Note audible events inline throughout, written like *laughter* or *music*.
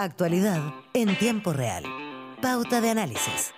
Actualidad en tiempo real. Pauta de análisis.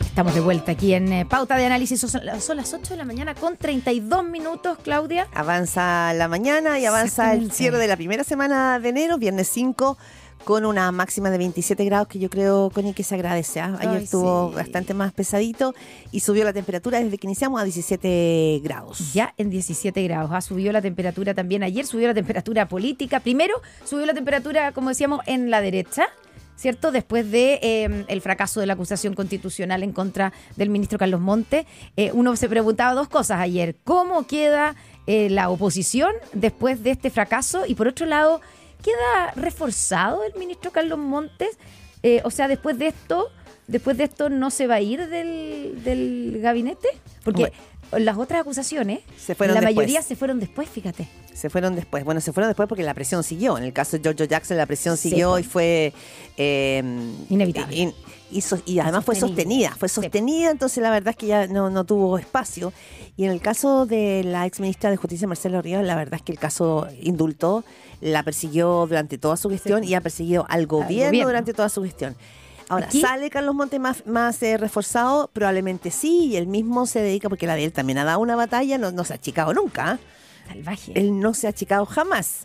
Estamos de vuelta aquí en eh, Pauta de Análisis. Son, son las 8 de la mañana con 32 minutos, Claudia. Avanza la mañana y avanza el cierre de la primera semana de enero, viernes 5, con una máxima de 27 grados que yo creo, Connie, que se agradece. ¿ah? Ayer Ay, estuvo sí. bastante más pesadito y subió la temperatura desde que iniciamos a 17 grados. Ya en 17 grados. Ha subido la temperatura también. Ayer subió la temperatura política. Primero subió la temperatura, como decíamos, en la derecha. ¿Cierto? Después de eh, el fracaso de la acusación constitucional en contra del ministro Carlos Monte, eh, uno se preguntaba dos cosas ayer. ¿Cómo queda eh, la oposición después de este fracaso? Y por otro lado, ¿queda reforzado el ministro Carlos Montes? Eh, o sea, después de esto, después de esto no se va a ir del, del gabinete, porque las otras acusaciones, Se fueron la después. mayoría se fueron después, fíjate. Se fueron después. Bueno, se fueron después porque la presión siguió. En el caso de Giorgio Jackson, la presión siguió y fue. eh, Inevitable. in- y, so- y además fue sostenida. Fue sostenida, entonces la verdad es que ya no, no tuvo espacio. Y en el caso de la ex ministra de Justicia, Marcelo Ríos, la verdad es que el caso indultó, la persiguió durante toda su gestión y ha perseguido al gobierno, gobierno. durante toda su gestión. Ahora, Aquí- ¿sale Carlos Montes más, más eh, reforzado? Probablemente sí, y él mismo se dedica, porque la de él también ha dado una batalla, no, no se ha achicado nunca. ¿ah? Salvaje. Él no se ha achicado jamás.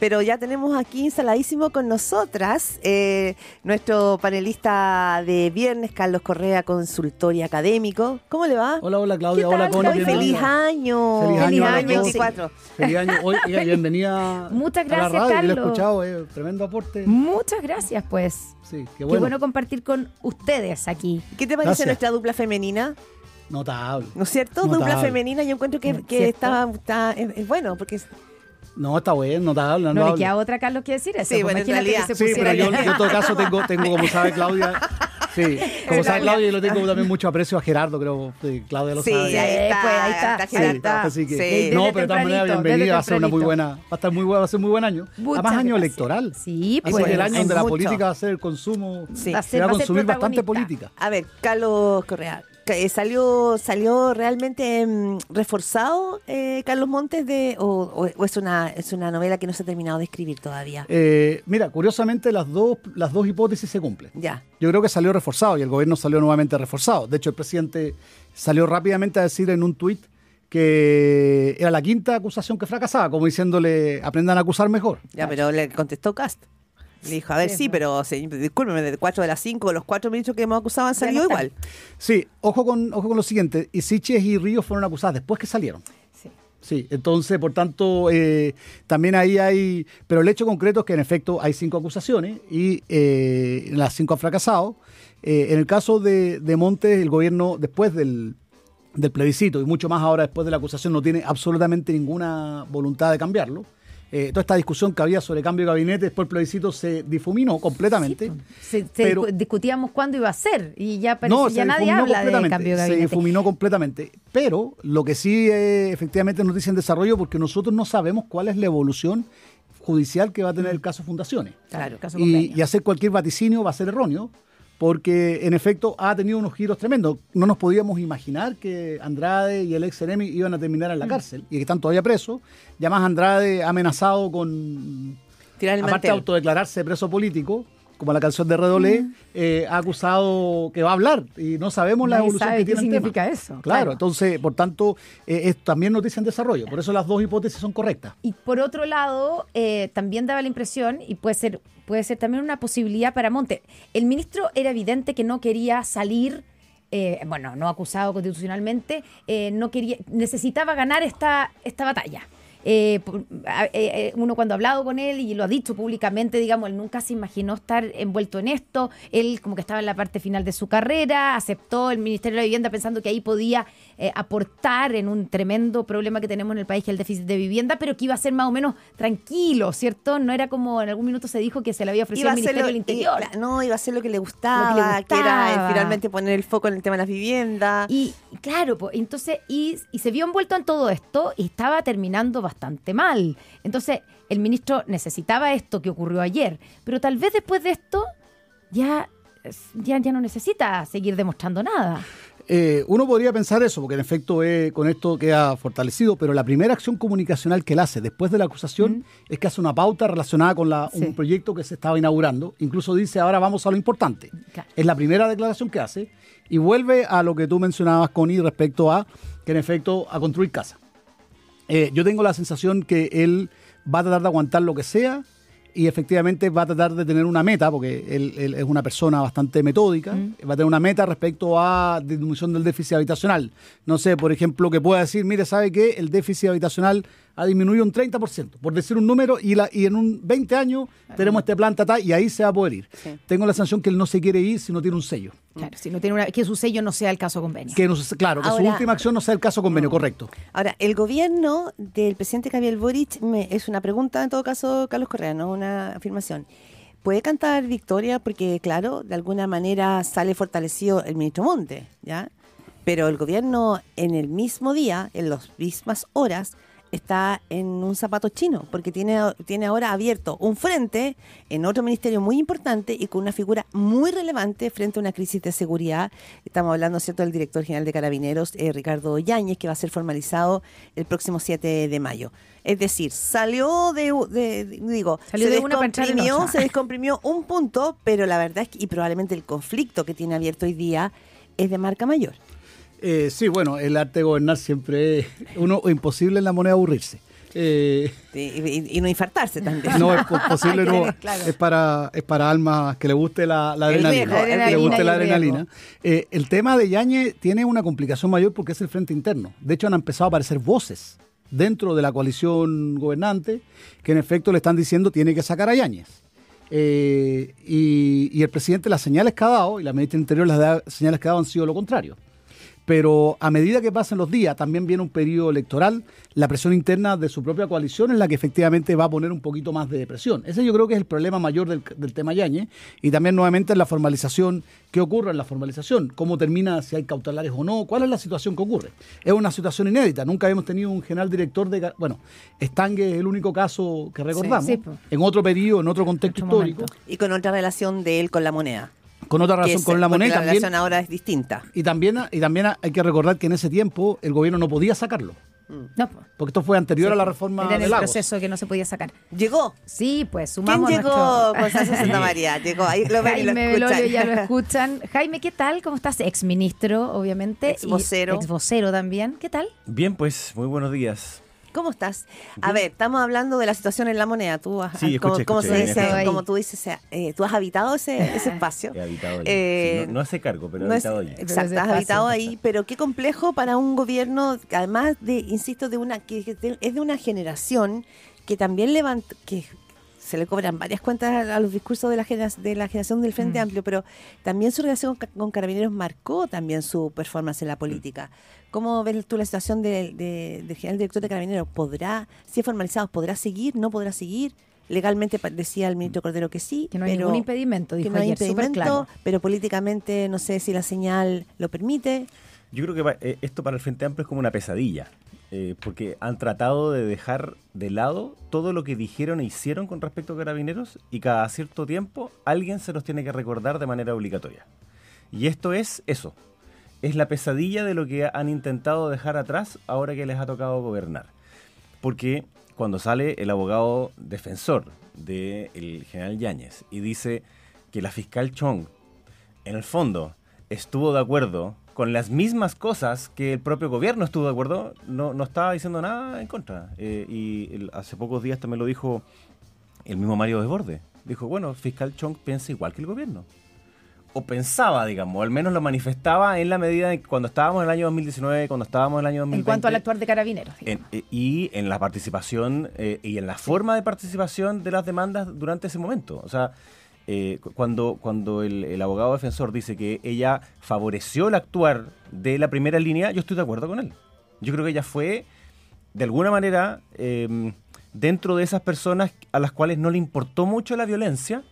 Pero ya tenemos aquí instaladísimo con nosotras eh, nuestro panelista de viernes, Carlos Correa, consultor y académico. ¿Cómo le va? Hola, hola Claudia, ¿Qué hola tal, Connie. Claudia? Feliz año. Feliz año a las 24. Feliz año. Oiga, *laughs* bienvenida Muchas a la gracias, radio. Lo he Carlos. escuchado, eh, tremendo aporte. Muchas gracias, pues. Sí, qué Qué bueno. bueno compartir con ustedes aquí. ¿Qué te parece Gracias. nuestra dupla femenina? Notable. ¿No es cierto? Notable. Dupla femenina, yo encuentro que, que está, está- es, es bueno, porque No, está bueno, notable. No le notable. queda otra, Carlos, que decir eso. Sí, bueno, en imagínate realidad. que se Sí, pero pusiera yo, yo en todo caso tengo, tengo como sabe Claudia, *laughs* sí, como sabe Claudia, yo le tengo también mucho aprecio a Gerardo, creo que Claudia lo Sí, sabe. ahí está, pues, ahí está, está Sí, ahí está. así que, Sí. No, pero de todas maneras, bienvenida, va a ser una muy buena, va a estar muy buena, va a ser muy buen año. Muchas Además, año gracias. electoral. Sí, Así pues. que el año donde la política va a ser el consumo, Sí. Va a se ser- va a va a ser consumir bastante política. A ver, Carlos Correa, eh, ¿salió salió realmente mm, reforzado eh, Carlos Montes de o, o- o es una es una novela que no se ha terminado de escribir todavía? Eh, mira, curiosamente las dos, las dos hipótesis se cumplen. Ya. Yo creo que salió reforzado y el gobierno salió nuevamente reforzado. De hecho, el presidente salió rápidamente a decir en un tuit que era la quinta acusación que fracasaba, como diciéndole, aprendan a acusar mejor. Ya, pero le contestó Cast. Le dijo, a ver, Sí, sí, pero se- discúlpeme, de cuatro de las cinco, los cuatro ministros que hemos acusado han salido no igual. Sí, ojo con, ojo con lo siguiente, y Siches y Ríos fueron acusadas después que salieron. Sí. Sí, entonces, por tanto, eh, también ahí hay, pero el hecho concreto es que en efecto hay cinco acusaciones y eh, las cinco han fracasado. Eh, en el caso de, de Montes, el gobierno, después del, del plebiscito y mucho más ahora después de la acusación, no tiene absolutamente ninguna voluntad de cambiarlo. Eh, toda esta discusión que había sobre cambio de gabinete después del plebiscito se difuminó completamente. Se, se Pero- discu- discutíamos cuándo iba a ser y ya, parece, No, ya se nadie habla de cambio de Se gabinete. difuminó completamente. Pero lo que sí eh, efectivamente es noticia en desarrollo porque nosotros no sabemos cuál es la evolución judicial que va a tener el caso Fundaciones. Claro, caso Y, y hacer cualquier vaticinio va a ser erróneo porque en efecto ha tenido unos giros tremendos. No nos podíamos imaginar que Andrade y el ex Ceremi iban a terminar en Mm. la cárcel y que están todavía presos. Y además Andrade amenazado con Tirar el aparte de autodeclararse preso político, como la canción de Redolé, eh, ha acusado que va a hablar y no sabemos la evolución sabe que qué tiene tema. significa eso, Claro, claro. entonces, por tanto, eh, es también noticia en desarrollo. Por eso las dos hipótesis son correctas. Y por otro lado, eh, también daba la impresión, y puede ser, puede ser también una posibilidad para Monte. El ministro era evidente que no quería salir, eh, bueno, no acusado constitucionalmente, eh, no quería, necesitaba ganar esta, esta batalla. Eh, eh, eh, uno cuando ha hablado con él y lo ha dicho públicamente, digamos, él nunca se imaginó estar envuelto en esto. Él como que estaba en la parte final de su carrera, aceptó el Ministerio de la Vivienda pensando que ahí podía eh, aportar en un tremendo problema que tenemos en el país, que es el déficit de vivienda, pero que iba a ser más o menos tranquilo, ¿cierto? No era como en algún minuto se dijo que se le había ofrecido al Ministerio lo, del Interior. no, iba a hacer lo que le gustaba, Lo que le que era eh, gustaba. finalmente poner el foco en el tema de las viviendas. Y claro, pues, entonces, y, y se vio envuelto en todo esto y estaba terminando bastante mal. Entonces, el ministro necesitaba esto que ocurrió ayer, pero tal vez después de esto ya, ya, ya no necesita seguir demostrando nada. Eh, uno podría pensar eso, porque en efecto eh, con esto queda fortalecido, pero la primera acción comunicacional que él hace después de la acusación es que hace una pauta relacionada con la- Sí. un proyecto que se estaba inaugurando. Incluso dice, ahora vamos a lo importante. Claro. Es la primera declaración que hace y vuelve a lo que tú mencionabas, Connie, respecto a que en efecto a construir casa. Eh, yo tengo la sensación que él va a tratar de aguantar lo que sea y efectivamente va a tratar de tener una meta, porque él, él es una persona bastante metódica, va a tener una meta respecto a disminución del déficit habitacional. No sé, por ejemplo, que pueda decir, mire, ¿sabe qué? El déficit habitacional ha disminuido un 30%, por decir un número, y, la, y en un 20 años tenemos este plan, tata, y ahí se va a poder ir. Sí. Tengo la sensación que él no se quiere ir si no tiene un sello. Claro, si no tiene una, que su sello no sea el caso convenio. Que no claro, que su última acción no sea el caso convenio, correcto. Ahora, el gobierno del presidente Gabriel Boric, me- es una pregunta en todo caso, Carlos Correa, no una afirmación. ¿Puede cantar victoria? Porque, claro, de alguna manera sale fortalecido el ministro Monte, ¿ya? Pero el gobierno en el mismo día, en las mismas horas, está en un zapato chino, porque tiene, tiene ahora abierto un frente en otro ministerio muy importante y con una figura muy relevante frente a una crisis de seguridad. Estamos hablando, ¿cierto?, del director general de Carabineros, eh, Ricardo Yáñez, que va a ser formalizado el próximo 7 de mayo. Es decir, salió de, de- digo, Salió se de descomprimió, se descomprimió un punto, pero la verdad es que, y probablemente el conflicto que tiene abierto hoy día es de marca mayor. Eh, sí, bueno, el arte de gobernar siempre es uno imposible en la moneda aburrirse. Eh, Y, no infartarse también. no es po- *laughs* posible, no, Claro. es para es para almas que le guste la, adrenalina, riesgo, que le guste la adrenalina. Eh, el tema de Yañez tiene una complicación mayor porque es el frente interno. De hecho, han empezado a aparecer voces dentro de la coalición gobernante que en efecto le están diciendo tiene que sacar a Yañez. Eh, y, y el presidente las señales que ha dado y la ministra del Interior las da- señales que ha dado han sido lo contrario. Pero a medida que pasen los días, también viene un periodo electoral, la presión interna de su propia coalición es la que efectivamente va a poner un poquito más de presión. Ese yo creo que es el problema mayor del, del tema Yañez. Y también nuevamente en la formalización, ¿qué ocurre en la formalización? ¿Cómo termina, si hay cautelares o no? ¿Cuál es la situación que ocurre? Es una situación inédita. Nunca habíamos tenido un general director de... Bueno, Estangue es el único caso que recordamos. sí, pues. en otro periodo, en otro contexto Otro histórico, momento. Y con otra relación de él con la moneda. Con otra es- con la moneda. y La también, relación ahora es distinta. y, también, y también hay que recordar que en ese tiempo el gobierno no podía sacarlo. No, pues, Porque esto fue anterior a la reforma era en el Lagos. proceso que no se podía sacar. Llegó. Sí, pues ¿Quién sumamos llegó? nuestro... Constanza Santa *laughs* María. Llegó. Ahí lo ven y lo Jaime escuchan. Ya lo *laughs* escuchan. Jaime, ¿qué tal? ¿Cómo estás? Ex ministro, obviamente. Ex vocero. Y Ex vocero también. ¿Qué tal? Bien, pues, muy buenos días. ¿Cómo estás? A ver, estamos hablando de la situación en la moneda. Tú has, Sí, como, escuché, como escuché, se dice, escuché. como tú dices, eh, tú has habitado ese, ese *laughs* espacio. He habitado allí. Eh, Sí, no, no hace cargo, pero he No es- habitado allí. exacto, Pero has habitado ahí, pero qué complejo para un gobierno, además de, insisto, de una que, es de una generación que también levanta, que se le cobran varias cuentas a, los discursos de la, genera- de la generación del Frente Mm. Amplio, pero también su relación con, con Carabineros marcó también su performance en la política. ¿Cómo ves tú la situación de- de- del general director de Carabineros? ¿Podrá, si es formalizado, podrá seguir, no podrá seguir? Legalmente decía el ministro Cordero que sí, Que no hay pero ningún impedimento, que dijo no hay ayer, impedimento, claro. pero políticamente no sé si la señal lo permite. Yo creo que va- eh, esto para el Frente Amplio es como una pesadilla, eh, porque han tratado de dejar de lado todo lo que dijeron e hicieron con respecto a carabineros y cada cierto tiempo alguien se los tiene que recordar de manera obligatoria. Y esto es eso, es la pesadilla de lo que han intentado dejar atrás ahora que les ha tocado gobernar. Porque cuando sale el abogado defensor del general Yáñez y dice que la fiscal Chong, en el fondo, estuvo de acuerdo con las mismas cosas que el propio gobierno estuvo de acuerdo, no, no estaba diciendo nada en contra. Eh, y hace pocos días también lo dijo el mismo Mario Desborde. Dijo, bueno, fiscal Chong piensa igual que el gobierno. O pensaba, digamos, o al menos lo manifestaba en la medida en que cuando estábamos en el año 2019, cuando estábamos en el año 2020. En cuanto al actuar de carabineros. En- eh, y en la participación eh, y en la forma de participación de las demandas durante ese momento. O sea, eh, cu- cuando, cuando el, el abogado defensor dice que ella favoreció el actuar de la primera línea, yo estoy de acuerdo con él. Yo creo que ella fue, de alguna manera, eh, dentro de esas personas a las cuales no le importó mucho la violencia,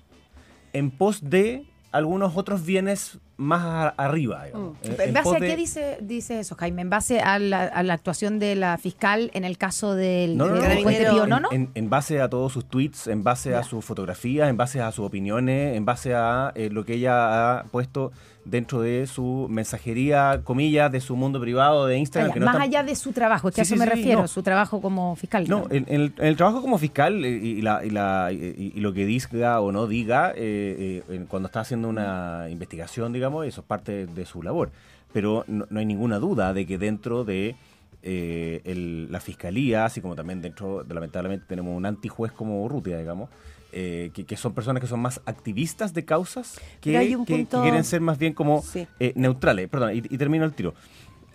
en pos de algunos otros bienes más a- arriba. digamos. Eh, ¿En base a de- qué dice, dice eso, Jaime? ¿En base a la, a la actuación de la fiscal en el caso del, No, no, no, en, Pío en- en- en base a todos sus tweets, en base a sus fotografías, en base a sus opiniones, en base a eh, lo que ella ha puesto dentro de su mensajería, comillas, de su mundo privado de Ah, Instagram. ya, que no más está- allá de su trabajo, es que Sí, a eso sí, me sí, refiero, no. su trabajo como fiscal. No, en, en el, en el trabajo como fiscal eh, y, la, y, la- y- y lo que diga o no diga, eh, eh, cuando está haciendo una investigación, digamos, eso es parte de su labor. Pero no, no hay ninguna duda de que dentro de eh, el- la fiscalía, así como también dentro, de, lamentablemente, tenemos un antijuez como Urrutia, digamos, eh, que, que son personas que son más activistas de causas que, Pero hay un que- que punto- quieren ser más bien como Sí. eh, neutrales. Perdón, y, y termino el tiro.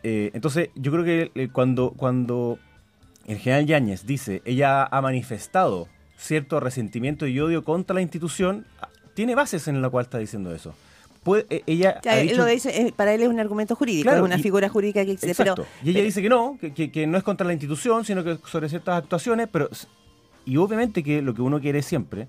Entonces, yo creo que cuando, cuando el general Yáñez dice, ella ha manifestado cierto resentimiento y odio contra la institución, ah, tiene bases en la cual está diciendo eso. Puede, eh, ella ha dicho- lo dice, eh, para él es un argumento jurídico, Claro, es una y- figura jurídica que existe. Exacto. Pero, y ella dice que no, que, que- que no es contra la institución, sino que sobre ciertas actuaciones, pero y obviamente que lo que uno quiere siempre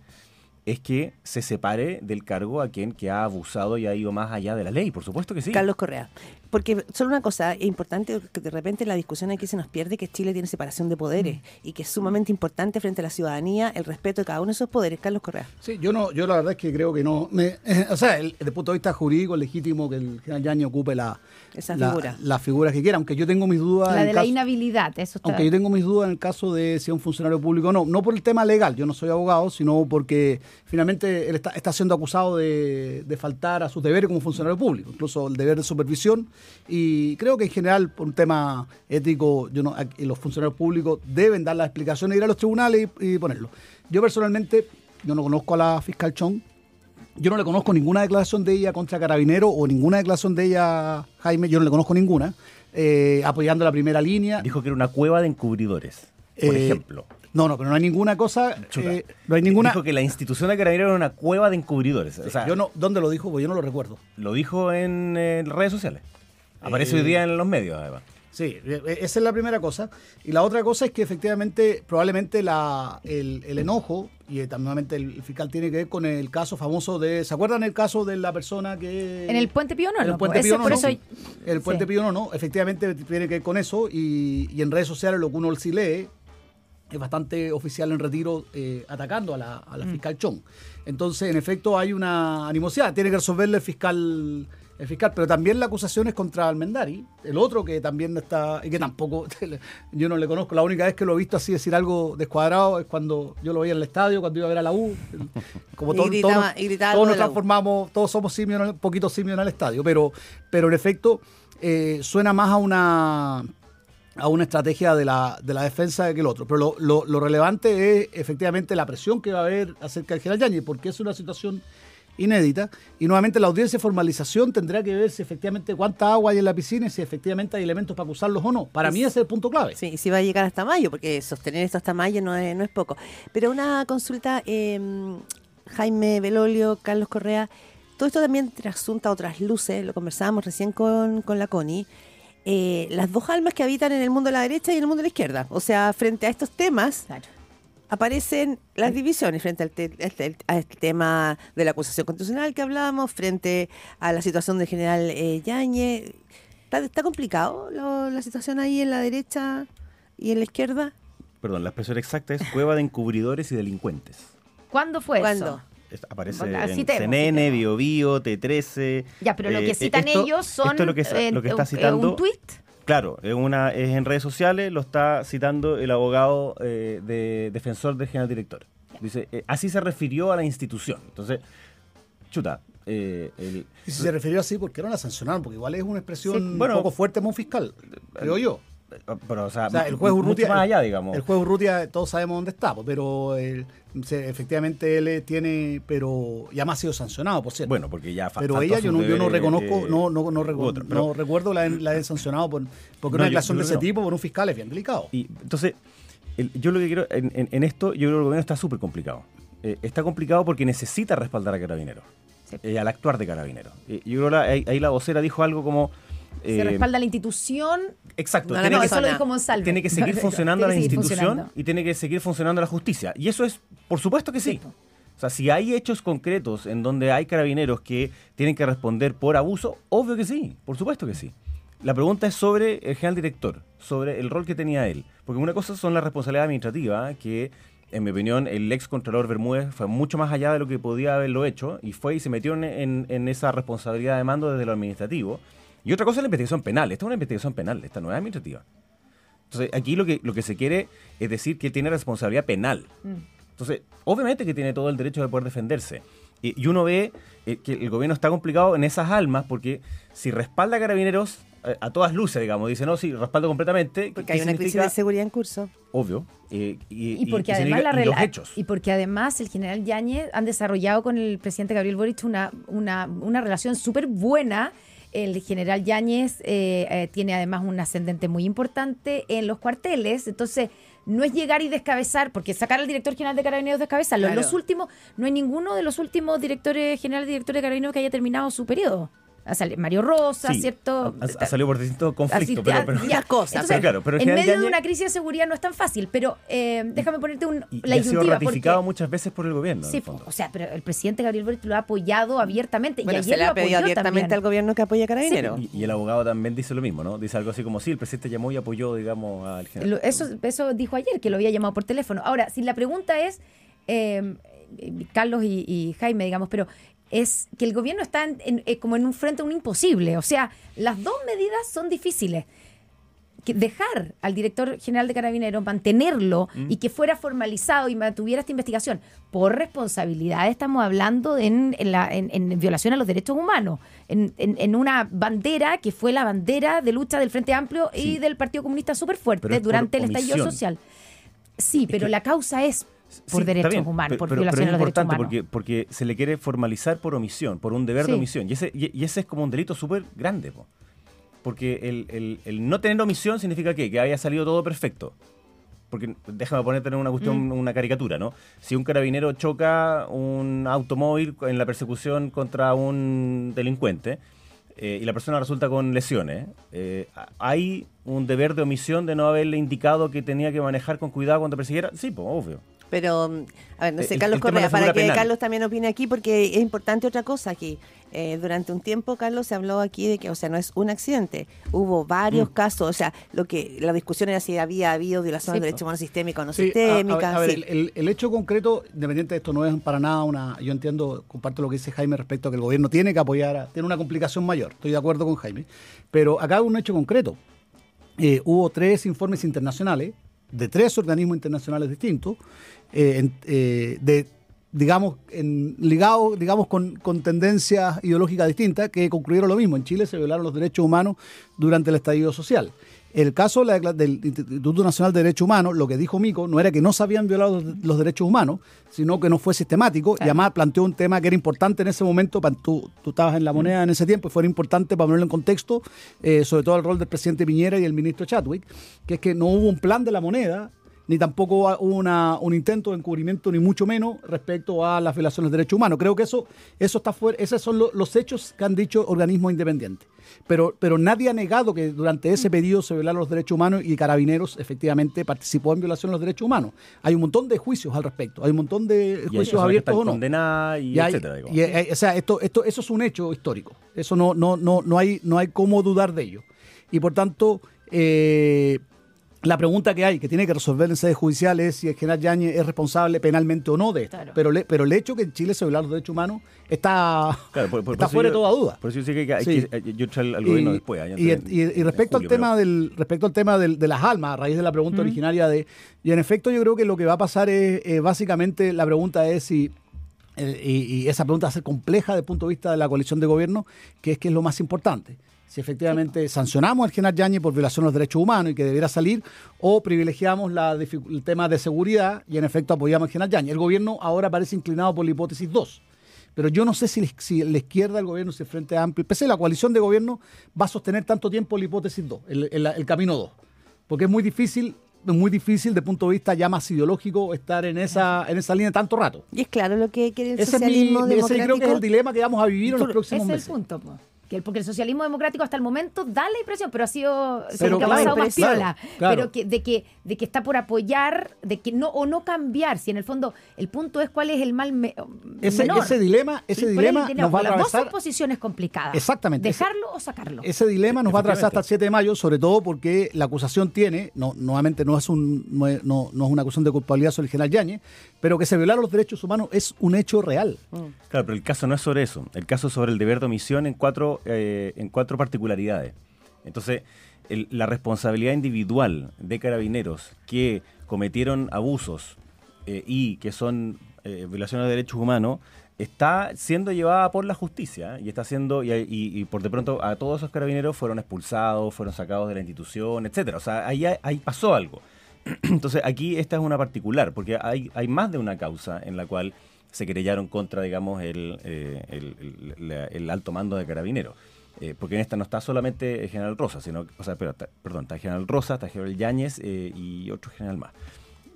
es que se separe del cargo a quien que ha abusado y ha ido más allá de la ley, por supuesto que sí. Carlos Correa. Porque solo una cosa importante, que de repente en la discusión aquí se nos pierde que Chile tiene separación de poderes y que es sumamente importante frente a la ciudadanía el respeto de cada uno de esos poderes. Carlos Correa. Sí, yo no, yo la verdad es que creo que no. me- o sea, el- desde el punto de vista jurídico es legítimo que el general Yañez ocupe la, Esa la- figura. la figura que quiera, aunque yo tengo mis dudas. la de la caso- inhabilidad, eso está. Aunque yo tengo mis dudas en el caso de si es un funcionario público o no. No por el tema legal, yo no soy abogado, sino porque finalmente él está, está siendo acusado de, de faltar a sus deberes como funcionario público, incluso el deber de supervisión. Y creo que en general, por un tema ético, yo no, aquí los funcionarios públicos deben dar las explicaciones, ir a los tribunales y, y ponerlo. Yo personalmente, yo no conozco a la fiscal Chong. Yo no le conozco ninguna declaración de ella contra Carabinero o ninguna declaración de ella, Jaime, yo no le conozco ninguna, eh, apoyando la primera línea. Dijo que era una cueva de encubridores, por Eh, ejemplo. No, no, pero no hay ninguna cosa. Eh, no hay ninguna. Dijo que la institución de carabineros era una cueva de encubridores. O sea, yo no, ¿Dónde lo dijo? Pues yo no lo recuerdo. lo dijo en, eh, redes sociales. Aparece Eh, hoy día en los medios, además. Sí, eh, eh, esa es la primera cosa. Y la otra cosa es que efectivamente, probablemente la, el, el enojo, y eh, también nuevamente el fiscal tiene que ver con el caso famoso de. ¿Se acuerdan el caso de la persona que. En el puente Pío En el puente Pío eso- El puente sí. Pío Nono, efectivamente tiene que ver con eso. Y, y en redes sociales lo que uno sí lee es bastante oficial en retiro eh, atacando a la, a Mm. la fiscal Chong. Entonces, en efecto, hay una animosidad. Tiene que resolverle el fiscal, el fiscal, pero también la acusación es contra Almendari, el otro que también está, y que tampoco, *laughs* yo no le conozco. La única vez que lo he visto así decir algo descuadrado es cuando yo lo veía en el estadio, cuando iba a ver a la U. *laughs* Como todos, gritaba- todos, nos de transformamos, todos somos simios, un poquito simios en el estadio, pero, pero en efecto eh, suena más a una a una estrategia de la, de la defensa que el otro. Pero lo, lo- lo relevante es efectivamente la presión que va a haber acerca del general Yañez, porque es una situación inédita. Y nuevamente la audiencia de formalización tendrá que ver si efectivamente cuánta agua hay en la piscina y si efectivamente hay elementos para acusarlos o no. Para mí ese es el punto clave. Sí, y si va a llegar hasta mayo, porque sostener esto hasta mayo no es, no es poco. Pero una consulta, eh, Jaime Belolio, Carlos Correa, todo esto también trasunta otras luces, lo conversábamos recién con, con la Connie, eh, las dos almas que habitan en el mundo de la derecha y en el mundo de la izquierda. O sea, frente a estos temas Claro. Aparecen las divisiones frente al te- este- a este tema de la acusación constitucional que hablábamos, frente a la situación del general eh, Yañez. ¿Está, está complicado lo- la situación ahí en la derecha y en la izquierda? Perdón, la expresión exacta es cueva de encubridores y delincuentes. ¿Cuándo fue ¿Cuándo? eso? Es- aparece Bueno, en citemos, CNN, citemos. Bio Bio, T13. Ya, pero lo Eh, que citan esto- ellos son Esto es lo que, eh, lo que está eh, citando. un tweet. Claro, es, una, es en redes sociales, lo está citando el abogado eh, de defensor del general director. Dice, eh, así se refirió a la institución. Entonces, chuta. eh, el- Y si se refirió así, ¿por qué no la sancionaron? Porque igual es una expresión Sí, bueno, un poco fuerte para un fiscal, creo yo. Pero, o sea, O sea, el juez mucho Urrutia. más allá, digamos. El juez Urrutia, todos sabemos dónde está, pero él, se- efectivamente él eh, tiene, pero ya más ha sido sancionado, por cierto. Bueno, porque ya pero ella yo no, yo no reconozco, eh, no, no, no, recu- otro, pero- no recuerdo la, la hayan *laughs* sancionado por, porque No, una declaración de ese que no. tipo por un fiscal es bien delicado. Y entonces, el- yo lo que quiero, en, en- en esto, yo creo que el gobierno está súper complicado. Eh, está complicado porque necesita respaldar a Carabineros. Sí. eh, al actuar de Carabineros. Eh, yo creo que ahí la vocera dijo algo como... Se eh, respalda la institución. Exacto. No, tiene No, que- eso lo dijo Monsalve. tiene que seguir *laughs* funcionando Tiene la institución funcionando. y tiene que seguir funcionando la justicia. Y eso es, por supuesto que sí. O sea, si hay hechos concretos en donde hay carabineros que tienen que responder por abuso, obvio que sí, por supuesto que sí. La pregunta es sobre el general director, sobre el rol que tenía él. Porque una cosa son las responsabilidades administrativas, que en mi opinión el ex contralor Bermúdez fue mucho más allá de lo que podía haberlo hecho y fue y se metió en, en esa responsabilidad de mando desde lo administrativo. Y otra cosa es la investigación penal. Esta es una investigación penal, esta no es administrativa. Entonces, aquí lo que, lo que se quiere es decir que él tiene responsabilidad penal. Entonces, obviamente que tiene todo el derecho de poder defenderse. Y, y uno ve eh, que el gobierno está complicado en esas almas porque si respalda a carabineros eh, a todas luces, digamos, dice, no, sí, respaldo completamente. Porque ¿qué hay una crisis de seguridad en curso. Obvio. y, Y porque y además la y los hechos. y porque además el general Yáñez han desarrollado con el presidente Gabriel Boric una, una, una relación súper buena. El general Yáñez eh, eh, tiene además un ascendente muy importante en los cuarteles, entonces no es llegar y descabezar, porque sacar al director general de Carabineros descabezarlo. Claro. Los últimos, no hay ninguno de los últimos directores generales directores de Carabineros que haya terminado su periodo. Mario Rosa, Sí, ¿cierto? Ha, ha salido por distintos conflictos, Así, pero, pero- *laughs* cosas, Entonces, pero claro, pero el en medio de una crisis de seguridad no es tan fácil, pero eh, déjame ponerte un, y- la y ha sido ratificado porque- muchas veces por el gobierno. en Sí, el fondo. o sea, pero el presidente Gabriel Boric lo ha apoyado abiertamente Bueno, y se ayer le lo ha pedido abiertamente también. al gobierno que apoya a Carabineros. Y, y el abogado también dice lo mismo, ¿no? Dice algo así como, sí, el presidente llamó y apoyó, digamos, al general. Lo- Eso, eso dijo ayer, que lo había llamado por teléfono. Ahora, si la pregunta es, eh, eh, Carlos y, y Jaime, digamos, pero es que el gobierno está en- en- eh, como en un frente a un imposible. O sea, las dos medidas son difíciles. Que dejar al director general de Carabineros, mantenerlo Mm. y que fuera formalizado y mantuviera esta investigación por responsabilidad, estamos hablando en, en la, en- en violación a los derechos humanos, en, una bandera que fue la bandera de lucha del Frente Amplio y del Partido Comunista súper fuerte durante el estallido social. Sí, pero la causa es por Sí, derechos bien, humanos, pero- por pero- violación pero los es derechos importante humanos. porque, porque se le quiere formalizar por omisión, por un deber Sí. de omisión. Y ese, y, y ese es como un delito súper grande. po. Porque el, el- el no tener omisión significa ¿qué? que haya salido todo perfecto. Porque déjame ponerte en una cuestión, Mm. una caricatura, ¿no? Si un carabinero choca un automóvil en la persecución contra un delincuente eh, y la persona resulta con lesiones, eh, ¿hay un deber de omisión de no haberle indicado que tenía que manejar con cuidado cuando persiguiera? Sí, pues, obvio. Pero, mm, a ver, no sé, El- Carlos el Correa, para que penal. Carlos también opine aquí, porque es importante otra cosa aquí. Eh, durante un tiempo, Carlos, se habló aquí de que, o sea, no es un accidente. Hubo varios Mm. casos, o sea, lo que la discusión era si había habido violación Sí, de derechos humanos sistémica o no Sí, a- sistémica. a ver, a ver, sí. el, el- el hecho concreto, independiente de esto, no es para nada una. Yo entiendo, comparto lo que dice Jaime respecto a que el gobierno tiene que apoyar, a- tiene una complicación mayor. Estoy de acuerdo con Jaime. Pero acá hay un hecho concreto. Eh, hubo tres informes internacionales de tres organismos internacionales distintos, eh, eh, de digamos, en, ligados digamos, con, con tendencias ideológicas distintas que concluyeron lo mismo. En Chile se violaron los derechos humanos durante el estallido social. El caso del Instituto Nacional de Derechos Humanos, lo que dijo Mico, no era que no se habían violado los, derechos humanos, sino que no fue sistemático. Y además planteó un tema que era importante en ese momento, tú, tú estabas en la moneda en ese tiempo, y fue importante para ponerlo en contexto, eh, sobre todo el rol del presidente Piñera y el ministro Chadwick, que es que no hubo un plan de la moneda ni tampoco una, un intento de encubrimiento, ni mucho menos respecto a las violaciones de derechos humanos. Creo que eso, eso está fuera, esos son lo- los hechos que han dicho organismos independientes. Pero, pero nadie ha negado que durante ese periodo se violaron los derechos humanos y Carabineros efectivamente participó en violación de los derechos humanos. Hay un montón de juicios al respecto, hay un montón de juicios abiertos o no. y, Y hay- etcétera. digamos. y hay- o sea, esto, esto, eso es un hecho histórico. Eso no, no, no, no hay, no hay cómo dudar de ello. Y por tanto, eh, la pregunta que hay, que tiene que resolver en sede judicial es si el general Yañez es responsable penalmente o no de esto. Claro. Pero, le- pero el hecho que en Chile se violaron los derechos humanos está, Claro, por- por- está por eso fuera de toda duda. Por eso yo sé que hay Sí. que yo al gobierno después. allá y, entre- y- respecto julio, al tema pero- del respecto al tema del- de las almas a raíz de la pregunta originaria de y en efecto yo creo que lo que va a pasar es eh, básicamente la pregunta es si eh, y, y esa pregunta va a ser compleja desde el punto de vista de la coalición de gobierno que es que es lo más importante si efectivamente sancionamos al general Yañez por violación de los derechos humanos y que debiera salir, o privilegiamos la el tema de seguridad y en efecto apoyamos al general Yañez. El gobierno ahora parece inclinado por la hipótesis 2. Pero yo no sé si, si la izquierda, el gobierno, si el Frente Amplio, el PC, la coalición de gobierno va a sostener tanto tiempo la hipótesis 2, el, el- el camino 2. Porque es muy difícil, es muy difícil de punto de vista ya más ideológico estar en esa, en esa línea tanto rato. Y es claro lo que quiere el Ese, es mi- socialismo ese creo que es democrático. el dilema que vamos a vivir en los Ese próximos es el meses. punto. po. Que que porque el socialismo democrático hasta el momento da la impresión, pero ha sido se Pero que ha pasado más piola, claro. pero que, de que de que está por apoyar, de que no o no cambiar, si en el fondo el punto es cuál es el mal me- Ese, menor. ese dilema, ese ¿Cuál es el dilema dilema? nos va a Las dos atravesar. posiciones complicadas. Exactamente. Ese- Dejarlo o sacarlo. Ese dilema nos va a atravesar hasta el Efectivamente. 7 de mayo, sobre todo porque la acusación tiene, no, nuevamente no es, un, no, es, no- no es una acusación de culpabilidad sobre el general Yañez, pero que se violaron los derechos humanos es un hecho real. Claro, pero el caso no es sobre eso. El caso es sobre el deber de omisión en cuatro, eh, en cuatro particularidades. Entonces, el- la responsabilidad individual de carabineros que cometieron abusos eh, y que son eh, violaciones de derechos humanos está siendo llevada por la justicia ¿eh? y está siendo y, y- y por de pronto a todos esos carabineros fueron expulsados, fueron sacados de la institución, etcétera. O sea, ahí, ahí pasó algo. *clears throat* Entonces aquí esta es una particular, porque hay, hay más de una causa en la cual se querellaron contra, digamos, el, eh, el, el- alto mando de carabineros. Eh, porque en esta no está solamente el general Rosa, sino, o sea, pero, está- perdón, está el general Rosa, está el general Yáñez eh, y otro general más,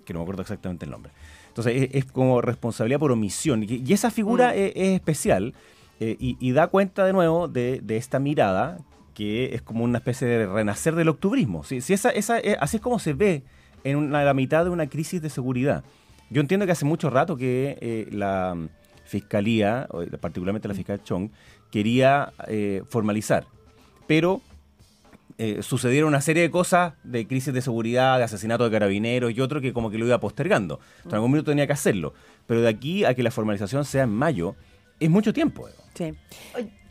que no me acuerdo exactamente el nombre. Entonces es, es como responsabilidad por omisión. Y, y esa figura es, es especial eh, y, y da cuenta de nuevo de, de esta mirada que es como una especie de renacer del octubrismo. Si, si esa, esa, así es como se ve en una- la mitad de una crisis de seguridad. Yo entiendo que hace mucho rato que eh, la Fiscalía, particularmente la fiscal Chong, quería eh, formalizar, pero eh, sucedieron una serie de cosas de crisis de seguridad, de asesinato de carabineros y otro que como que lo iba postergando. Entonces, en algún minuto tenía que hacerlo. Pero de aquí a que la formalización sea en mayo, es mucho tiempo. Sí.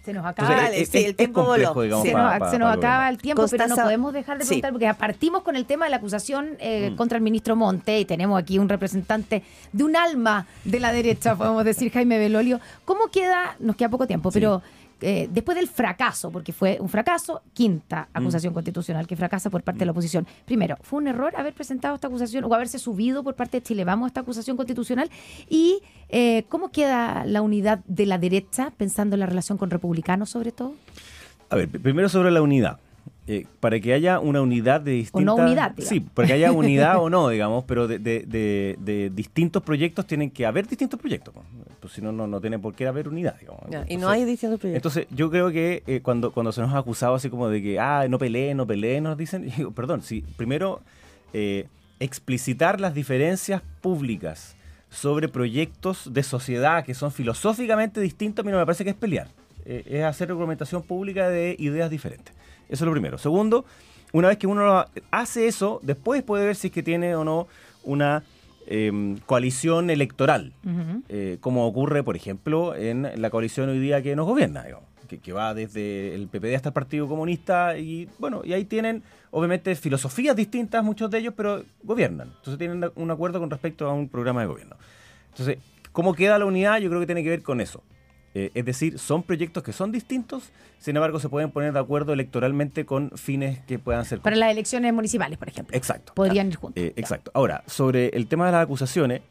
Se nos acaba Entonces, Dale, es, sí, es- el tiempo complejo, voló. digamos, se nos, se acaba el tiempo, pero no podemos dejar de Sí. preguntar, porque partimos con el tema de la acusación eh, Mm. contra el ministro Monte y tenemos aquí un representante de un alma de la derecha, podemos decir, Jaime Belolio. ¿Cómo queda? Nos queda poco tiempo, Sí. pero eh, después del fracaso, porque fue un fracaso, quinta Mm. acusación constitucional que fracasa por parte de la oposición. Primero, ¿fue un error haber presentado esta acusación o haberse subido por parte de Chile Vamos esta acusación constitucional? ¿Y eh, cómo queda la unidad de la derecha, pensando en la relación con republicanos sobre todo? A ver, primero sobre la unidad. Eh, para que haya una unidad de distintas... no unidad, digamos. Sí, para que haya unidad o no, *laughs* digamos, pero de, de- de- de distintos proyectos tienen que haber distintos proyectos. Pues, Pues si no, no, no tiene por qué haber unidad, digamos. Ya, y no hay distintos proyectos. Entonces, yo creo que eh, cuando, cuando se nos ha acusado así como de que, ah, no peleen, no peleen, nos dicen, y digo, perdón, sí, primero, eh, explicitar las diferencias públicas sobre proyectos de sociedad que son filosóficamente distintos, a mí no me parece que es pelear. Eh, es hacer reglamentación pública de ideas diferentes. Eso es lo primero. Segundo, una vez que uno hace eso, después puede ver si es que tiene o no una em, coalición electoral eh, como ocurre, por ejemplo, en la coalición hoy día que nos gobierna, digamos, que, que va desde el PPD hasta el Partido Comunista y bueno, y ahí tienen obviamente filosofías distintas muchos de ellos, pero gobiernan. Entonces tienen un acuerdo con respecto a un programa de gobierno. Entonces, ¿cómo queda la unidad? Yo creo que tiene que ver con eso. Eh, es decir, son proyectos que son distintos, sin embargo se pueden poner de acuerdo electoralmente con fines que puedan ser... Para las elecciones municipales, por ejemplo. Exacto. Podrían ir juntos. Eh, exacto. Ahora, sobre el tema de las acusaciones,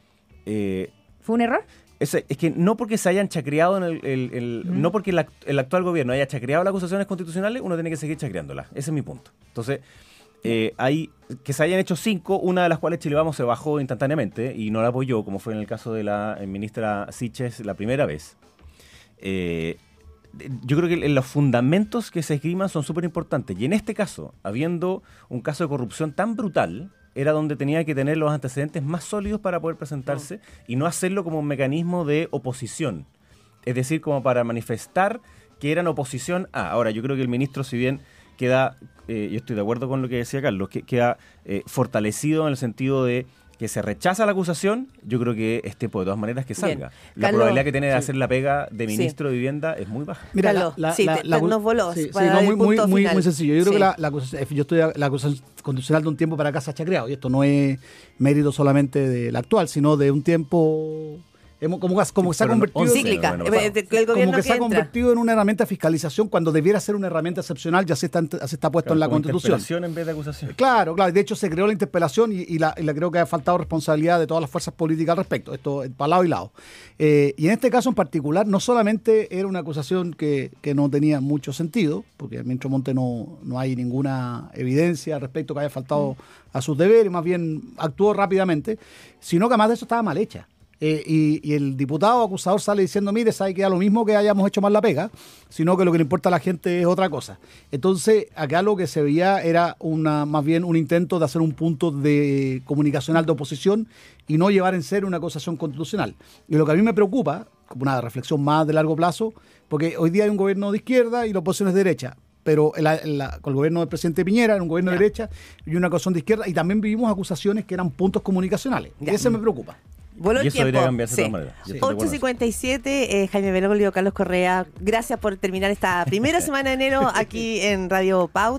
eh, ¿Fue un error? es, es que no porque se hayan chacreado en el, el- el- no porque el, act- el actual gobierno haya chacreado las acusaciones constitucionales, uno tiene que seguir chacreándolas. Ese es mi punto. Entonces, eh, hay que se hayan hecho cinco, una de las cuales Chile Vamos se bajó instantáneamente y no la apoyó, como fue en el caso de la ministra Siches la primera vez. Eh, yo creo que los fundamentos que se esgriman son súper importantes. Y en este caso, habiendo un caso de corrupción tan brutal, era donde tenía que tener los antecedentes más sólidos para poder presentarse y no hacerlo como un mecanismo de oposición. Es decir, como para manifestar que eran oposición a. Ahora, yo creo que el ministro, si bien queda, eh, yo estoy de acuerdo con lo que decía Carlos, que queda eh, fortalecido en el sentido de que se rechaza la acusación, yo creo que este de todas maneras que Bien. salga. La Carlos, probabilidad que tiene de sí. hacer la pega de Sí. ministro de Vivienda es muy baja. Carlos, sí, te- te- nos voló, sí, no, muy, muy, muy, sencillo. Yo creo Sí. que la, la acusación- yo estoy la acusación constitucional de un tiempo para acá se ha chacreado. Y esto no es mérito solamente del actual, sino de un tiempo. Hemos- como, como se ha no- convertido. once, Cíclica. bueno, bueno. de- que el como gobierno que se ha convertido en una herramienta de fiscalización cuando debiera ser una herramienta excepcional, ya se está, se está puesto en la Constitución. interpelación en vez de acusación. Claro, claro. De hecho, se creó la interpelación y, y la, y la creo que ha faltado responsabilidad de todas las fuerzas políticas al respecto. Esto eh, para lado y lado. Eh, y en este caso en particular, no solamente era una acusación que, que no tenía mucho sentido, porque el ministro Monte no, no hay ninguna evidencia respecto que haya faltado a sus deberes, más bien actuó rápidamente, sino que además de eso estaba mal hecha. Eh, y, y el diputado acusador sale diciendo, mire, sabe que da lo mismo que hayamos hecho mal la pega, sino que lo que le importa a la gente es otra cosa. Entonces, acá lo que se veía era una más bien un intento de hacer un punto de comunicacional de oposición y no llevar en serio una acusación constitucional. Y lo que a mí me preocupa, como una reflexión más de largo plazo, porque hoy día hay un gobierno de izquierda y la oposición es de derecha, pero la- la- con el gobierno del presidente Piñera era un gobierno de derecha y una acusación de izquierda, y también vivimos acusaciones que eran puntos comunicacionales. Ya. Ese me preocupa. Voló Y eso debería tiempo. cambiarse de todas maneras. Yo estoy de acuerdo en eso. 8.57, eh, Jaime Bergoglio, Carlos Correa, gracias por terminar esta primera *laughs* semana de enero aquí en Radio Pau.